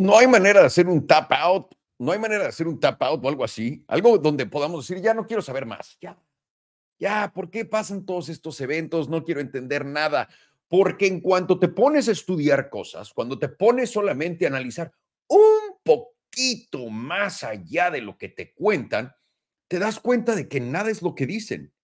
No hay manera de hacer un tap out, no hay manera de hacer un tap out o algo así, algo donde podamos decir, ya no quiero saber más, ya, ya, ¿por qué pasan todos estos eventos? No quiero entender nada. Porque en cuanto te pones a estudiar cosas, cuando te pones solamente a analizar un poquito más allá de lo que te cuentan, te das cuenta de que nada es lo que dicen.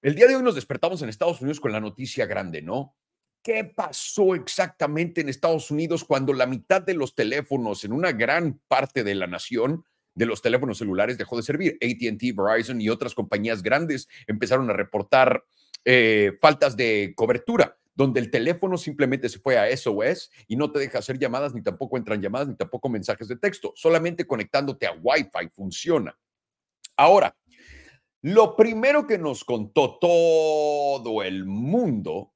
El día de hoy nos despertamos en Estados Unidos con la noticia grande, ¿no? ¿Qué pasó exactamente en Estados Unidos cuando la mitad de los teléfonos en una gran parte de la nación de los teléfonos celulares dejó de servir. ATT, Verizon y otras compañías grandes empezaron a reportar eh, faltas de cobertura, donde el teléfono simplemente se fue a SOS y no te deja hacer llamadas, ni tampoco entran llamadas, ni tampoco mensajes de texto. Solamente conectándote a Wi-Fi funciona. Ahora, lo primero que nos contó todo el mundo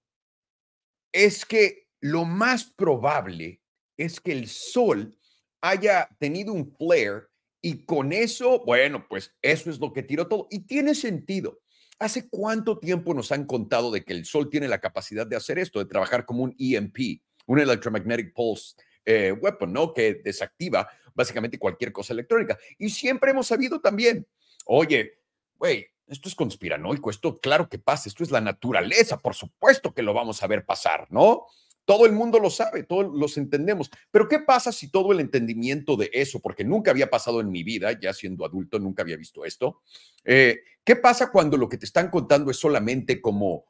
es que lo más probable es que el sol haya tenido un flare y con eso, bueno, pues eso es lo que tiró todo. Y tiene sentido. ¿Hace cuánto tiempo nos han contado de que el Sol tiene la capacidad de hacer esto, de trabajar como un EMP, un Electromagnetic Pulse eh, Weapon, ¿no? Que desactiva básicamente cualquier cosa electrónica. Y siempre hemos sabido también, oye, güey, esto es conspiranoico, esto claro que pasa, esto es la naturaleza, por supuesto que lo vamos a ver pasar, ¿no? Todo el mundo lo sabe, todos los entendemos. Pero ¿qué pasa si todo el entendimiento de eso, porque nunca había pasado en mi vida, ya siendo adulto, nunca había visto esto? Eh, ¿Qué pasa cuando lo que te están contando es solamente como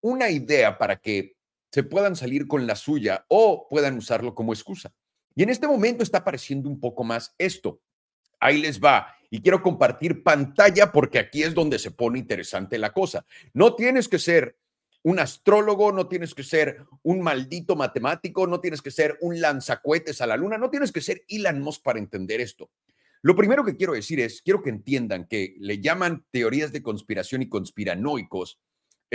una idea para que se puedan salir con la suya o puedan usarlo como excusa? Y en este momento está apareciendo un poco más esto. Ahí les va. Y quiero compartir pantalla porque aquí es donde se pone interesante la cosa. No tienes que ser un astrólogo, no tienes que ser un maldito matemático, no tienes que ser un lanzacuetes a la luna, no tienes que ser Elon Musk para entender esto. Lo primero que quiero decir es, quiero que entiendan que le llaman teorías de conspiración y conspiranoicos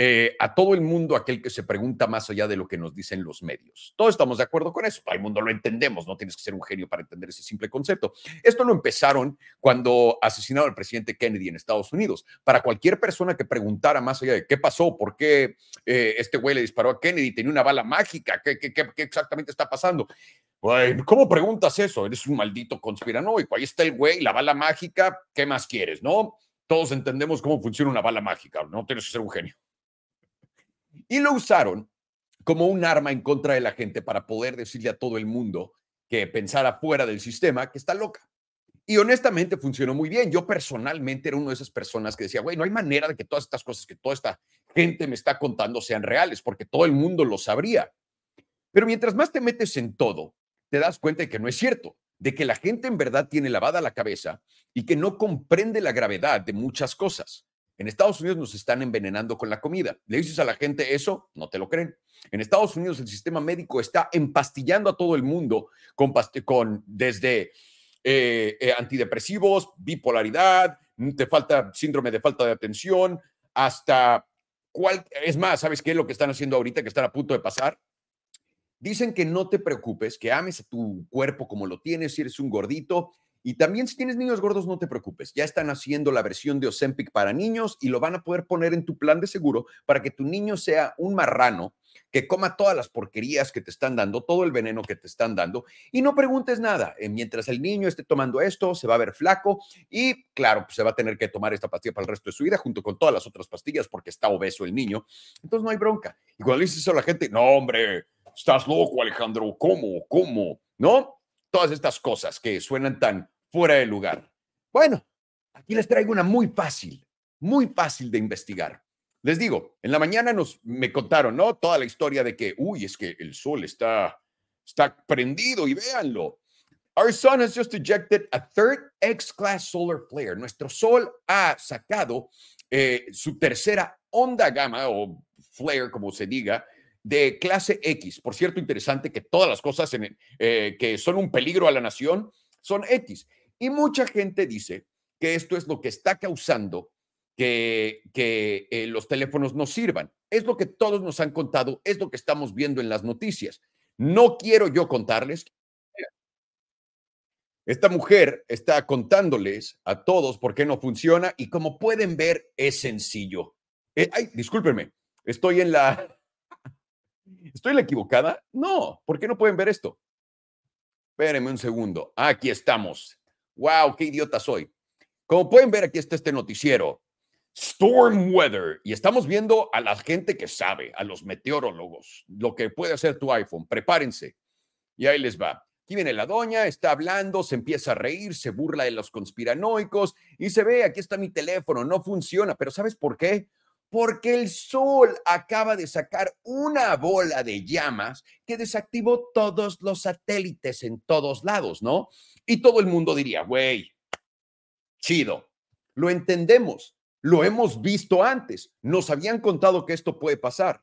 eh, a todo el mundo aquel que se pregunta más allá de lo que nos dicen los medios. Todos estamos de acuerdo con eso, todo el mundo lo entendemos, no tienes que ser un genio para entender ese simple concepto. Esto lo empezaron cuando asesinaron al presidente Kennedy en Estados Unidos. Para cualquier persona que preguntara más allá de qué pasó, por qué eh, este güey le disparó a Kennedy, tenía una bala mágica, qué, exactamente está pasando. ¿Cómo preguntas eso? Eres un maldito conspiranoico. Ahí está el güey, la bala mágica, ¿qué más quieres? ¿No? Todos entendemos cómo funciona una bala mágica, no tienes que ser un genio y lo usaron como un arma en contra de la gente para poder decirle a todo el mundo que pensara fuera del sistema que está loca. Y honestamente funcionó muy bien. Yo personalmente era una de esas personas que decía, güey, no hay manera de que todas estas cosas que toda esta gente me está contando sean reales, porque todo el mundo lo sabría. Pero mientras más te metes en todo, te das cuenta de que no es cierto, de que la gente en verdad tiene lavada la cabeza y que no comprende la gravedad de muchas cosas. En Estados Unidos nos están envenenando con la comida. Le dices a la gente eso, no te lo creen. En Estados Unidos el sistema médico está empastillando a todo el mundo con, desde eh, eh, antidepresivos, bipolaridad, te falta síndrome de falta de atención, hasta cuál. Es más, ¿sabes qué es lo que están haciendo ahorita que están a punto de pasar? Dicen que no te preocupes, que ames a tu cuerpo como lo tienes, si eres un gordito, y también si tienes niños gordos, no te preocupes. Ya están haciendo la versión de Ozempic para niños y lo van a poder poner en tu plan de seguro para que tu niño sea un marrano que coma todas las porquerías que te están dando, todo el veneno que te están dando y no preguntes nada. Eh, mientras el niño esté tomando esto, se va a ver flaco y claro, pues se va a tener que tomar esta pastilla para el resto de su vida junto con todas las otras pastillas porque está obeso el niño. Entonces no hay bronca. Y cuando le dices eso a la gente, no, hombre, estás loco, Alejandro, ¿cómo? ¿Cómo? ¿No? Todas estas cosas que suenan tan fuera de lugar. Bueno, aquí les traigo una muy fácil, muy fácil de investigar. Les digo, en la mañana nos me contaron, ¿no? Toda la historia de que, uy, es que el sol está, está prendido y véanlo. Our sun has just ejected a third X-class solar flare. Nuestro sol ha sacado eh, su tercera onda gamma o flare, como se diga, de clase X. Por cierto, interesante que todas las cosas eh, que son un peligro a la nación son X. Y mucha gente dice que esto es lo que está causando que, que eh, los teléfonos no sirvan. Es lo que todos nos han contado, es lo que estamos viendo en las noticias. No quiero yo contarles. Esta mujer está contándoles a todos por qué no funciona y como pueden ver es sencillo. Eh, ay, discúlpenme, estoy en la, ¿Estoy la equivocada? No, ¿por qué no pueden ver esto? Espérenme un segundo. Aquí estamos. Wow, qué idiota soy. Como pueden ver, aquí está este noticiero. Storm Weather. Y estamos viendo a la gente que sabe, a los meteorólogos, lo que puede hacer tu iPhone. Prepárense. Y ahí les va. Aquí viene la doña, está hablando, se empieza a reír, se burla de los conspiranoicos y se ve, aquí está mi teléfono, no funciona. Pero ¿sabes por qué? Porque el sol acaba de sacar una bola de llamas que desactivó todos los satélites en todos lados, ¿no? Y todo el mundo diría, güey, chido, lo entendemos, lo hemos visto antes, nos habían contado que esto puede pasar.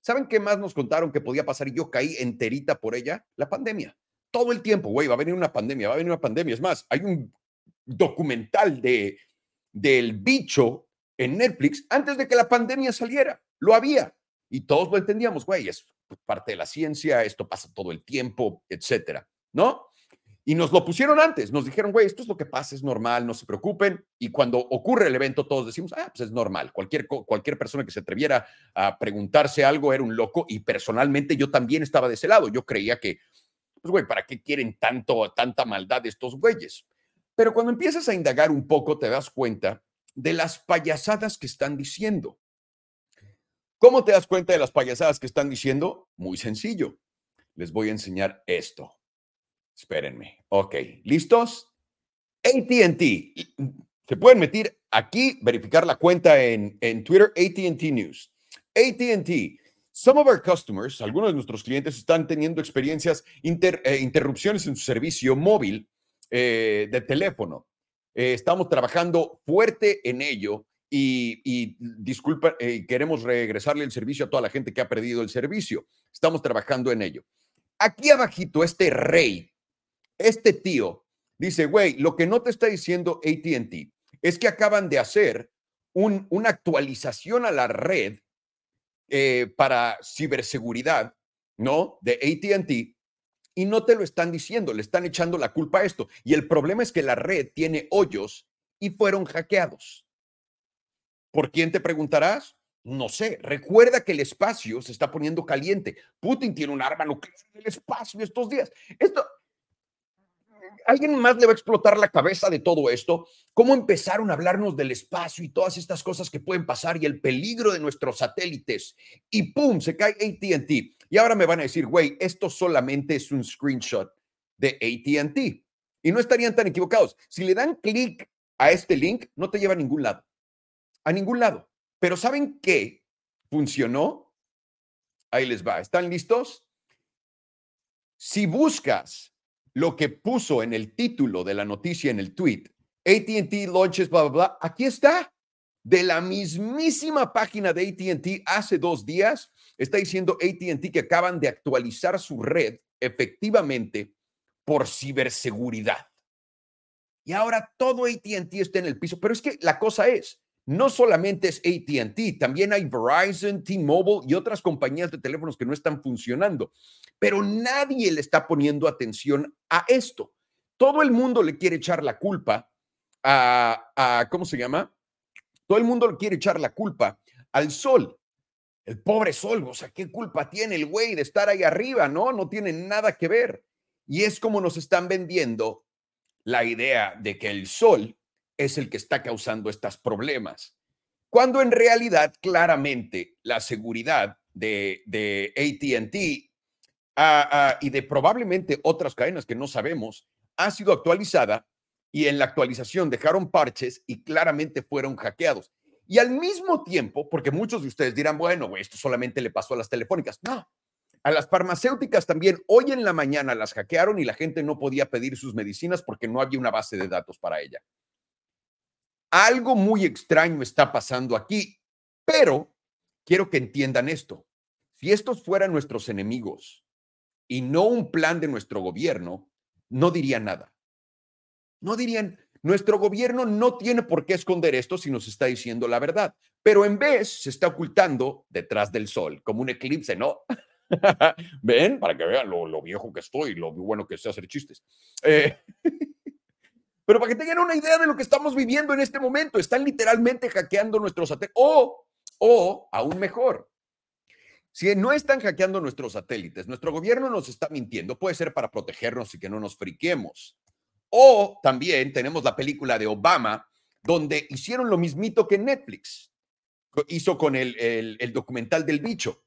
¿Saben qué más nos contaron que podía pasar y yo caí enterita por ella? La pandemia. Todo el tiempo, güey, va a venir una pandemia, va a venir una pandemia. Es más, hay un documental de, del bicho en Netflix antes de que la pandemia saliera. Lo había. Y todos lo entendíamos, güey, es parte de la ciencia, esto pasa todo el tiempo, etcétera, ¿no? Y nos lo pusieron antes, nos dijeron, güey, esto es lo que pasa, es normal, no se preocupen. Y cuando ocurre el evento, todos decimos, ah, pues es normal. Cualquier, cualquier persona que se atreviera a preguntarse algo era un loco. Y personalmente yo también estaba de ese lado. Yo creía que, pues, güey, ¿para qué quieren tanto, tanta maldad estos güeyes? Pero cuando empiezas a indagar un poco, te das cuenta de las payasadas que están diciendo. ¿Cómo te das cuenta de las payasadas que están diciendo? Muy sencillo. Les voy a enseñar esto. Espérenme. Ok, ¿listos? ATT. Se pueden meter aquí, verificar la cuenta en, en Twitter, ATT News. ATT. Some of our customers, algunos de nuestros clientes están teniendo experiencias, eh, interrupciones en su servicio móvil eh, de teléfono. Eh, estamos trabajando fuerte en ello y, disculpa, queremos regresarle el servicio a toda la gente que ha perdido el servicio. Estamos trabajando en ello. Aquí abajito, este rey este tío dice, güey, lo que no te está diciendo ATT es que acaban de hacer una actualización a la red eh, para ciberseguridad, ¿no? De ATT y no te lo están diciendo, le están echando la culpa a esto. Y el problema es que la red tiene hoyos y fueron hackeados. ¿Por quién te preguntarás? No sé. Recuerda que el espacio se está poniendo caliente. Putin tiene un arma nuclear en el espacio estos días. Esto, ¿Alguien más le va a explotar la cabeza de todo esto? ¿Cómo empezaron a hablarnos del espacio y todas estas cosas que pueden pasar y el peligro de nuestros satélites? Y ¡pum! Se cae ATT. Y ahora me van a decir, güey, esto solamente es un screenshot de ATT. Y no estarían tan equivocados. Si le dan clic a este link, no te lleva a ningún lado. A ningún lado. Pero ¿saben qué? Funcionó. Ahí les va. ¿Están listos? Si buscas lo que puso en el título de la noticia en el tweet, ATT launches, bla, bla, bla, aquí está. De la mismísima página de ATT hace dos días, está diciendo ATT que acaban de actualizar su red efectivamente por ciberseguridad. Y ahora todo ATT está en el piso, pero es que la cosa es, no solamente es ATT, también hay Verizon, T-Mobile y otras compañías de teléfonos que no están funcionando. Pero nadie le está poniendo atención a esto. Todo el mundo le quiere echar la culpa a, ¿cómo se llama? Todo el mundo le quiere echar la culpa al sol. El pobre sol, o sea, ¿qué culpa tiene el güey de estar ahí arriba? No, no tiene nada que ver. Y es como nos están vendiendo la idea de que el sol es el que está causando estos problemas. Cuando en realidad, claramente, la seguridad de, de ATT ah, ah, y de probablemente otras cadenas que no sabemos ha sido actualizada y en la actualización dejaron parches y claramente fueron hackeados. Y al mismo tiempo, porque muchos de ustedes dirán, bueno, esto solamente le pasó a las telefónicas. No, a las farmacéuticas también hoy en la mañana las hackearon y la gente no podía pedir sus medicinas porque no había una base de datos para ella. Algo muy extraño está pasando aquí, pero quiero que entiendan esto. Si estos fueran nuestros enemigos y no un plan de nuestro gobierno, no dirían nada. No dirían, nuestro gobierno no tiene por qué esconder esto si nos está diciendo la verdad, pero en vez se está ocultando detrás del sol, como un eclipse, ¿no? ¿Ven? Para que vean lo, viejo que estoy, lo bueno que sé hacer chistes. Eh, Pero para que tengan una idea de lo que estamos viviendo en este momento, están literalmente hackeando nuestros satélites. O, o, aún mejor, Si no están hackeando nuestros satélites, nuestro gobierno nos está mintiendo, puede ser para protegernos y que no nos friquemos. O también tenemos la película de Obama, donde hicieron lo mismito que Netflix hizo con el, el, documental del bicho.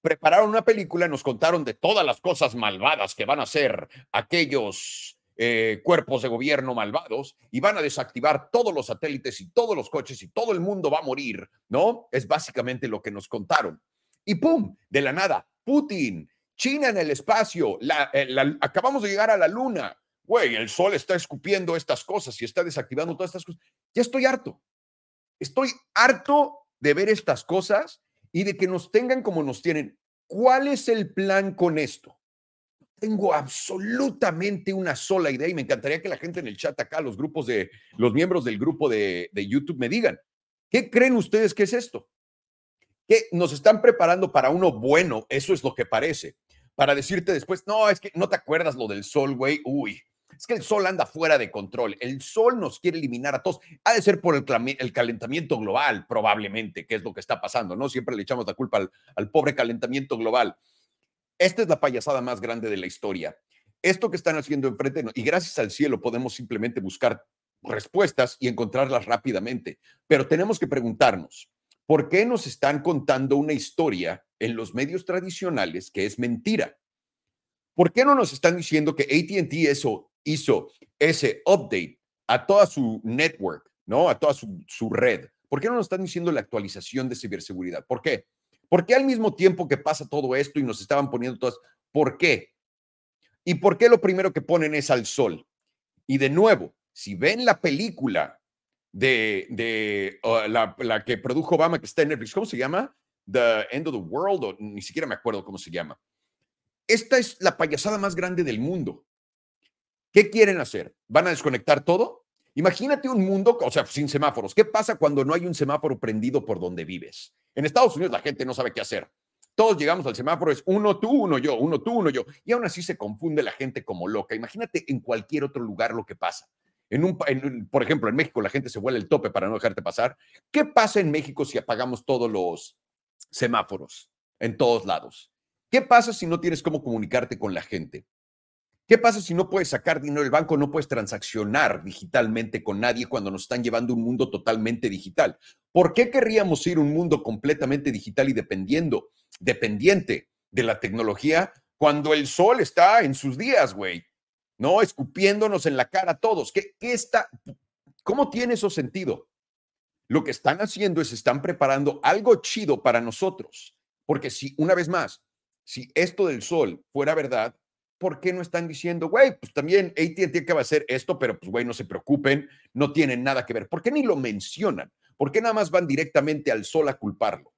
Prepararon una película, nos contaron de todas las cosas malvadas que van a hacer aquellos eh, cuerpos de gobierno malvados y van a desactivar todos los satélites y todos los coches y todo el mundo va a morir, ¿no? Es básicamente lo que nos contaron. Y ¡pum! De la nada, Putin, China en el espacio, eh, acabamos de llegar a la luna, güey, el sol está escupiendo estas cosas y está desactivando todas estas cosas. Ya estoy harto. Estoy harto de ver estas cosas y de que nos tengan como nos tienen. ¿Cuál es el plan con esto? Tengo absolutamente una sola idea y me encantaría que la gente en el chat acá, los grupos de los miembros del grupo de, de YouTube me digan, ¿qué creen ustedes que es esto? Que nos están preparando para uno bueno, eso es lo que parece, para decirte después, no, es que no te acuerdas lo del sol, güey, uy, es que el sol anda fuera de control. El sol nos quiere eliminar a todos. Ha de ser por el, calentamiento global, probablemente, que es lo que está pasando, ¿no? Siempre le echamos la culpa al, pobre calentamiento global. Esta es la payasada más grande de la historia. Esto que están haciendo enfrente, y gracias al cielo podemos simplemente buscar respuestas y encontrarlas rápidamente. Pero tenemos que preguntarnos, ¿por qué nos están contando una historia en los medios tradicionales que es mentira? ¿Por qué no nos están diciendo que ATT eso hizo ese update a toda su network, ¿no? A toda su, red. ¿Por qué no nos están diciendo la actualización de ciberseguridad? ¿Por qué? ¿Por qué al mismo tiempo que pasa todo esto y nos estaban poniendo todas? ¿Por qué? ¿Y por qué lo primero que ponen es al sol? Y de nuevo, si ven la película de, de uh, la, la, que produjo Obama, que está en Netflix, ¿cómo se llama? The End of the World, o ni siquiera me acuerdo cómo se llama. Esta es la payasada más grande del mundo. ¿Qué quieren hacer? ¿Van a desconectar todo? Imagínate un mundo, o sea, sin semáforos. ¿Qué pasa cuando no hay un semáforo prendido por donde vives? En Estados Unidos la gente no sabe qué hacer. Todos llegamos al semáforo, es uno tú, uno yo, uno tú, uno yo. Y aún así se confunde la gente como loca. Imagínate en cualquier otro lugar lo que pasa. En un, por ejemplo, en México la gente se vuela el tope para no dejarte pasar. ¿Qué pasa en México si apagamos todos los semáforos en todos lados? ¿Qué pasa si no tienes cómo comunicarte con la gente? ¿Qué pasa si no puedes sacar dinero del banco, no puedes transaccionar digitalmente con nadie cuando nos están llevando un mundo totalmente digital? ¿Por qué querríamos ir a un mundo completamente digital y dependiendo, dependiente de la tecnología cuando el sol está en sus días, güey? ¿No? Escupiéndonos en la cara a todos. ¿Qué, qué está? ¿Cómo tiene eso sentido? Lo que están haciendo es están preparando algo chido para nosotros. Porque si, una vez más, si esto del sol fuera verdad, ¿por qué no están diciendo, güey, pues también AT&T que va a hacer esto, pero pues, güey, no se preocupen, no tienen nada que ver? ¿Por qué ni lo mencionan? ¿Por qué nada más van directamente al sol a culparlo?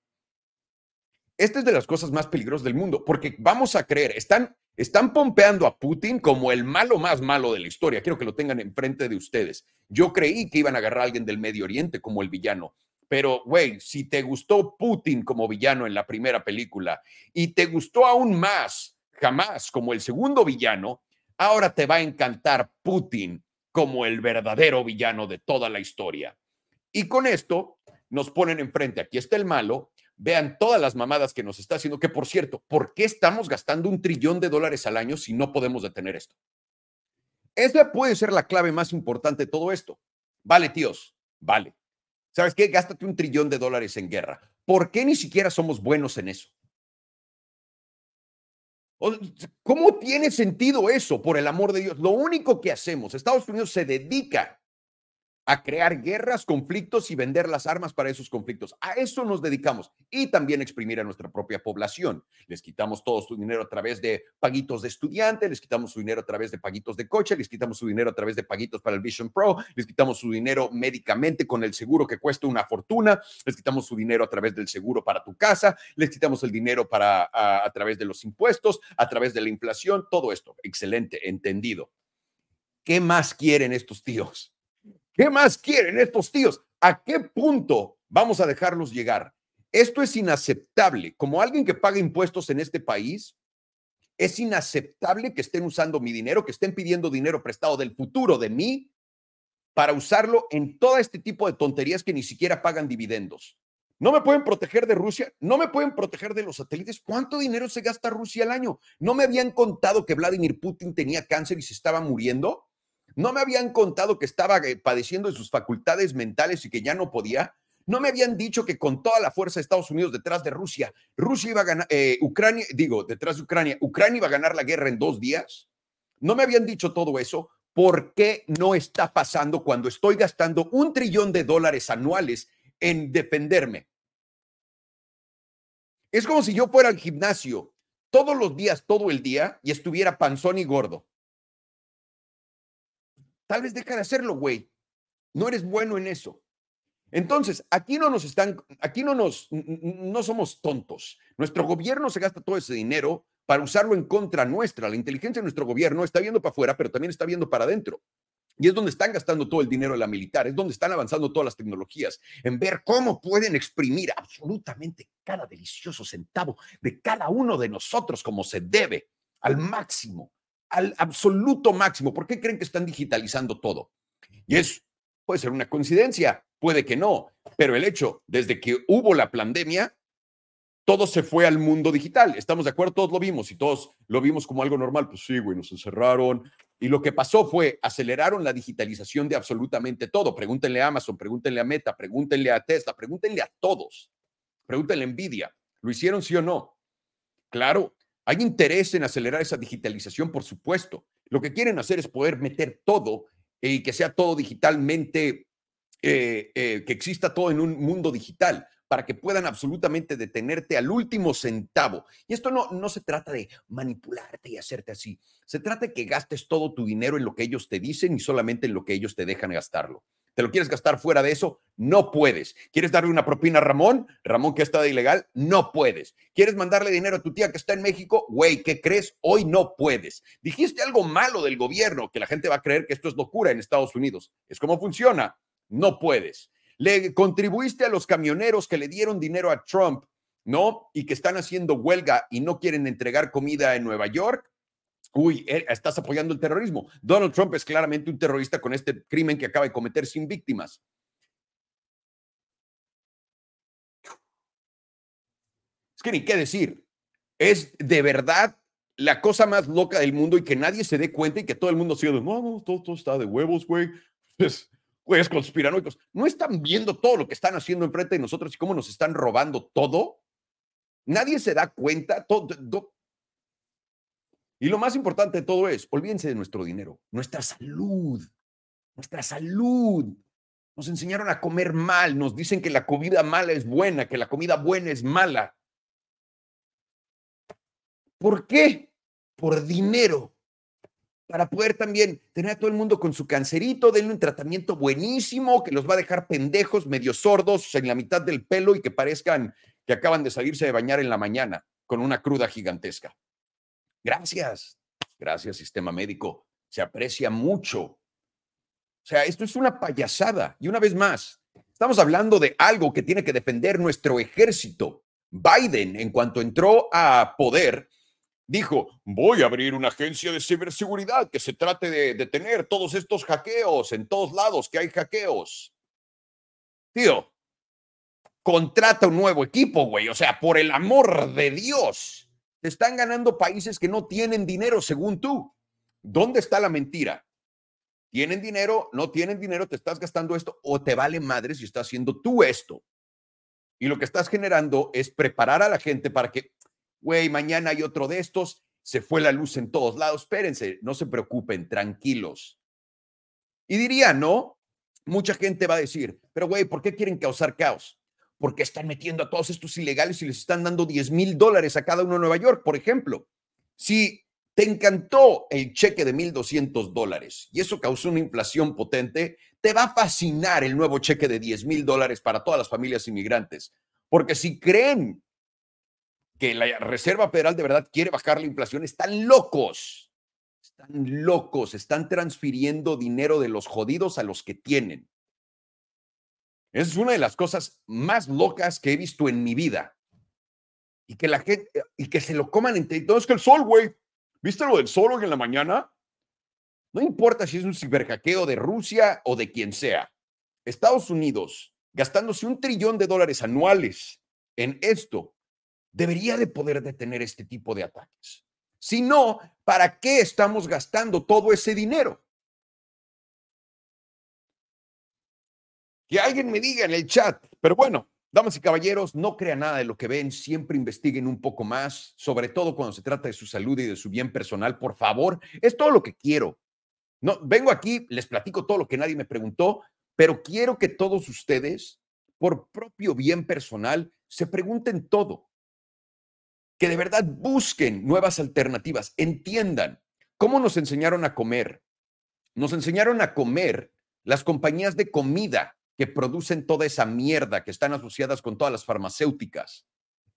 Esta es de las cosas más peligrosas del mundo, porque vamos a creer, están, están pompeando a Putin como el malo más malo de la historia. Quiero que lo tengan enfrente de ustedes. Yo creí que iban a agarrar a alguien del Medio Oriente como el villano, pero, güey, si te gustó Putin como villano en la primera película y te gustó aún más jamás como el segundo villano, ahora te va a encantar Putin como el verdadero villano de toda la historia. Y con esto nos ponen enfrente, aquí está el malo, vean todas las mamadas que nos está haciendo, que por cierto, ¿por qué estamos gastando un trillón de dólares al año si no podemos detener esto? Esa puede ser la clave más importante de todo esto. Vale, tíos, vale. ¿Sabes qué? Gástate un trillón de dólares en guerra. ¿Por qué ni siquiera somos buenos en eso? ¿Cómo tiene sentido eso, por el amor de Dios? Lo único que hacemos, Estados Unidos se dedica a crear guerras, conflictos y vender las armas para esos conflictos. A eso nos dedicamos y también exprimir a nuestra propia población. Les quitamos todo su dinero a través de paguitos de estudiante, les quitamos su dinero a través de paguitos de coche, les quitamos su dinero a través de paguitos para el Vision Pro, les quitamos su dinero médicamente con el seguro que cuesta una fortuna, les quitamos su dinero a través del seguro para tu casa, les quitamos el dinero para a, a través de los impuestos, a través de la inflación, todo esto. Excelente, entendido. ¿Qué más quieren estos tíos? ¿Qué más quieren estos tíos? ¿A qué punto vamos a dejarlos llegar? Esto es inaceptable. Como alguien que paga impuestos en este país, es inaceptable que estén usando mi dinero, que estén pidiendo dinero prestado del futuro de mí para usarlo en todo este tipo de tonterías que ni siquiera pagan dividendos. No me pueden proteger de Rusia, no me pueden proteger de los satélites. ¿Cuánto dinero se gasta Rusia al año? ¿No me habían contado que Vladimir Putin tenía cáncer y se estaba muriendo? ¿No me habían contado que estaba eh, padeciendo de sus facultades mentales y que ya no podía? ¿No me habían dicho que con toda la fuerza de Estados Unidos detrás de Rusia, Rusia iba a ganar, eh, Ucrania, digo, detrás de Ucrania, Ucrania iba a ganar la guerra en dos días? ¿No me habían dicho todo eso? ¿Por qué no está pasando cuando estoy gastando un trillón de dólares anuales en defenderme? Es como si yo fuera al gimnasio todos los días, todo el día, y estuviera panzón y gordo. Tal vez deja de hacerlo, güey. No eres bueno en eso. Entonces, aquí no nos están, aquí no nos, no somos tontos. Nuestro gobierno se gasta todo ese dinero para usarlo en contra nuestra. La inteligencia de nuestro gobierno está viendo para afuera, pero también está viendo para adentro. Y es donde están gastando todo el dinero de la militar, es donde están avanzando todas las tecnologías, en ver cómo pueden exprimir absolutamente cada delicioso centavo de cada uno de nosotros como se debe, al máximo, al absoluto máximo. ¿Por qué creen que están digitalizando todo? Y es, puede ser una coincidencia, puede que no, pero el hecho, desde que hubo la pandemia, todo se fue al mundo digital. ¿Estamos de acuerdo? Todos lo vimos y todos lo vimos como algo normal. Pues sí, güey, nos encerraron. Y lo que pasó fue, aceleraron la digitalización de absolutamente todo. Pregúntenle a Amazon, pregúntenle a Meta, pregúntenle a Tesla, pregúntenle a todos. Pregúntenle a Nvidia. ¿Lo hicieron sí o no? Claro, hay interés en acelerar esa digitalización, por supuesto. Lo que quieren hacer es poder meter todo y que sea todo digitalmente, eh, eh, que exista todo en un mundo digital para que puedan absolutamente detenerte al último centavo. Y esto no, no se trata de manipularte y hacerte así. Se trata de que gastes todo tu dinero en lo que ellos te dicen y solamente en lo que ellos te dejan gastarlo. ¿Te lo quieres gastar fuera de eso? No puedes. ¿Quieres darle una propina a Ramón? Ramón que está de ilegal, no puedes. ¿Quieres mandarle dinero a tu tía que está en México? Güey, ¿qué crees? Hoy no puedes. Dijiste algo malo del gobierno, que la gente va a creer que esto es locura en Estados Unidos. Es como funciona. No puedes le contribuiste a los camioneros que le dieron dinero a Trump, ¿no? Y que están haciendo huelga y no quieren entregar comida en Nueva York. Uy, eh, estás apoyando el terrorismo. Donald Trump es claramente un terrorista con este crimen que acaba de cometer sin víctimas. Es que ni qué decir. Es de verdad la cosa más loca del mundo y que nadie se dé cuenta y que todo el mundo siga de, no, no, todo, todo está de huevos, güey. Es, pues conspiranoicos, ¿no están viendo todo lo que están haciendo enfrente de nosotros y cómo nos están robando todo? Nadie se da cuenta. Todo, Y lo más importante de todo es, olvídense de nuestro dinero, nuestra salud, nuestra salud. Nos enseñaron a comer mal, nos dicen que la comida mala es buena, que la comida buena es mala. ¿Por qué? Por dinero para poder también tener a todo el mundo con su cancerito, denle un tratamiento buenísimo que los va a dejar pendejos, medio sordos, en la mitad del pelo y que parezcan que acaban de salirse de bañar en la mañana con una cruda gigantesca. Gracias, gracias sistema médico, se aprecia mucho. O sea, esto es una payasada. Y una vez más, estamos hablando de algo que tiene que defender nuestro ejército. Biden, en cuanto entró a poder, dijo, voy a abrir una agencia de ciberseguridad que se trate de detener todos estos hackeos en todos lados que hay hackeos. Tío, contrata un nuevo equipo, güey. O sea, por el amor de Dios, te están ganando países que no tienen dinero, según tú. ¿Dónde está la mentira? ¿Tienen dinero? ¿No tienen dinero? ¿Te estás gastando esto? ¿O te vale madre si estás haciendo tú esto? Y lo que estás generando es preparar a la gente para que güey, mañana hay otro de estos, se fue la luz en todos lados, espérense, no se preocupen, tranquilos. Y diría, ¿no? Mucha gente va a decir, pero güey, ¿por qué quieren causar caos? Porque están metiendo a todos estos ilegales y les están dando 10 mil dólares a cada uno en Nueva York, por ejemplo. Si te encantó el cheque de 1.200 dólares y eso causó una inflación potente, te va a fascinar el nuevo cheque de 10 mil dólares para todas las familias inmigrantes. Porque si creen que la Reserva Federal de verdad quiere bajar la inflación, están locos. Están locos, están transfiriendo dinero de los jodidos a los que tienen. Es una de las cosas más locas que he visto en mi vida. Y que la gente, y que se lo coman entre todos. Es que el sol, güey. ¿Viste lo del sol hoy en la mañana? No importa si es un ciberhackeo de Rusia o de quien sea. Estados Unidos gastándose un trillón de dólares anuales en esto, debería de poder detener este tipo de ataques. Si no, ¿para qué estamos gastando todo ese dinero? Que alguien me diga en el chat, pero bueno, damas y caballeros, no crean nada de lo que ven, siempre investiguen un poco más, sobre todo cuando se trata de su salud y de su bien personal, por favor, es todo lo que quiero. No, vengo aquí, les platico todo lo que nadie me preguntó, pero quiero que todos ustedes, por propio bien personal, se pregunten todo. Que de verdad busquen nuevas alternativas, entiendan cómo nos enseñaron a comer. Nos enseñaron a comer las compañías de comida que producen toda esa mierda que están asociadas con todas las farmacéuticas.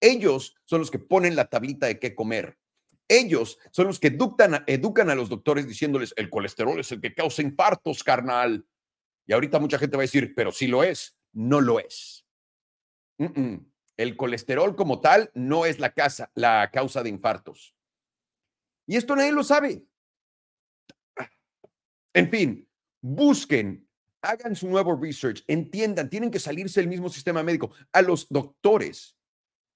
Ellos son los que ponen la tablita de qué comer. Ellos son los que educan, educan a los doctores diciéndoles, el colesterol es el que causa infartos, carnal. Y ahorita mucha gente va a decir, pero sí lo es. No lo es. El colesterol como tal no es la, la causa de infartos. Y esto nadie lo sabe. En fin, busquen hagan su nuevo research, entiendan, tienen que salirse del mismo sistema médico. A los doctores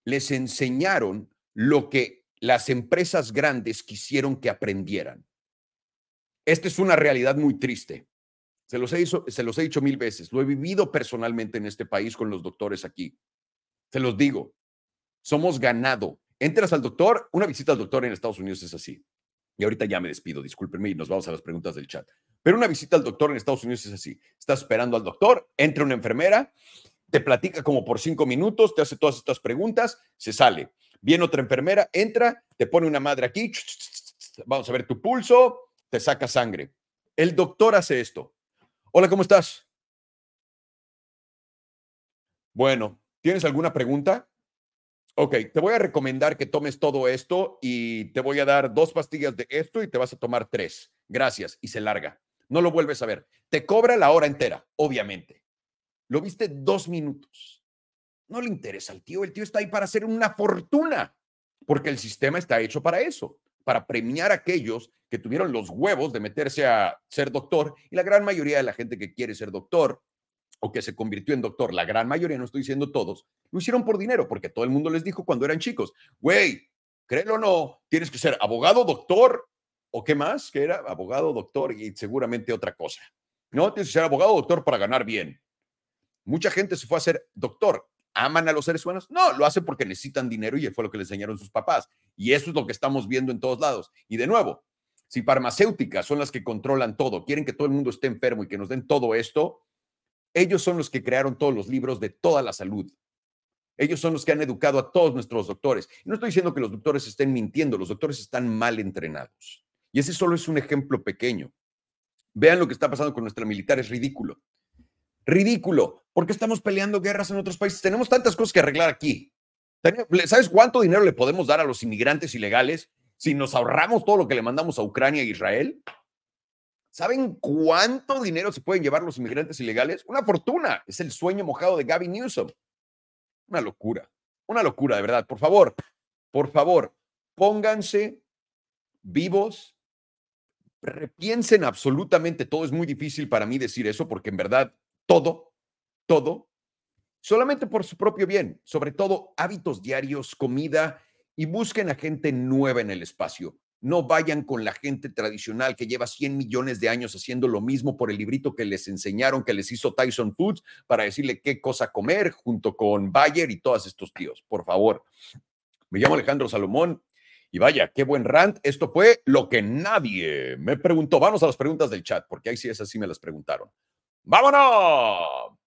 les enseñaron lo que las empresas grandes quisieron que aprendieran. Esta es una realidad muy triste. Se los, he se los he dicho mil veces. Lo he vivido personalmente en este país con los doctores aquí. Se los digo. Somos ganado. Entras al doctor, una visita al doctor en Estados Unidos es así. Y ahorita ya me despido, discúlpenme y nos vamos a las preguntas del chat. Pero una visita al doctor en Estados Unidos es así. Estás esperando al doctor, entra una enfermera, te platica como por cinco minutos, te hace todas estas preguntas, se sale. Viene otra enfermera, entra, te pone una madre aquí, vamos a ver tu pulso, te saca sangre. El doctor hace esto. Hola, ¿cómo estás? Bueno, ¿tienes alguna pregunta? Ok, te voy a recomendar que tomes todo esto y te voy a dar dos pastillas de esto y te vas a tomar tres. Gracias. Y se larga. No lo vuelves a ver. Te cobra la hora entera, obviamente. Lo viste dos minutos. No le interesa al tío. El tío está ahí para hacer una fortuna, porque el sistema está hecho para eso, para premiar a aquellos que tuvieron los huevos de meterse a ser doctor. Y la gran mayoría de la gente que quiere ser doctor o que se convirtió en doctor, la gran mayoría, no estoy diciendo todos, lo hicieron por dinero, porque todo el mundo les dijo cuando eran chicos, güey, créelo o no, tienes que ser abogado, doctor, o qué más, que era abogado, doctor y seguramente otra cosa. No, tienes que ser abogado, doctor para ganar bien. Mucha gente se fue a ser doctor. ¿Aman a los seres humanos? No, lo hacen porque necesitan dinero y fue lo que le enseñaron sus papás. Y eso es lo que estamos viendo en todos lados. Y de nuevo, si farmacéuticas son las que controlan todo, quieren que todo el mundo esté enfermo y que nos den todo esto, ellos son los que crearon todos los libros de toda la salud. Ellos son los que han educado a todos nuestros doctores. No estoy diciendo que los doctores estén mintiendo, los doctores están mal entrenados. Y ese solo es un ejemplo pequeño. Vean lo que está pasando con nuestra militar, es ridículo. Ridículo. ¿Por qué estamos peleando guerras en otros países? Tenemos tantas cosas que arreglar aquí. ¿Sabes cuánto dinero le podemos dar a los inmigrantes ilegales si nos ahorramos todo lo que le mandamos a Ucrania e Israel? ¿Saben cuánto dinero se pueden llevar los inmigrantes ilegales? Una fortuna. Es el sueño mojado de Gavin Newsom. Una locura. Una locura, de verdad. Por favor, por favor, pónganse vivos. Repiensen absolutamente todo. Es muy difícil para mí decir eso porque en verdad todo, todo, solamente por su propio bien, sobre todo hábitos diarios, comida y busquen a gente nueva en el espacio. No vayan con la gente tradicional que lleva 100 millones de años haciendo lo mismo por el librito que les enseñaron, que les hizo Tyson Foods, para decirle qué cosa comer junto con Bayer y todos estos tíos. Por favor. Me llamo Alejandro Salomón y vaya, qué buen rant. Esto fue lo que nadie me preguntó. Vamos a las preguntas del chat, porque ahí sí es así me las preguntaron. ¡Vámonos!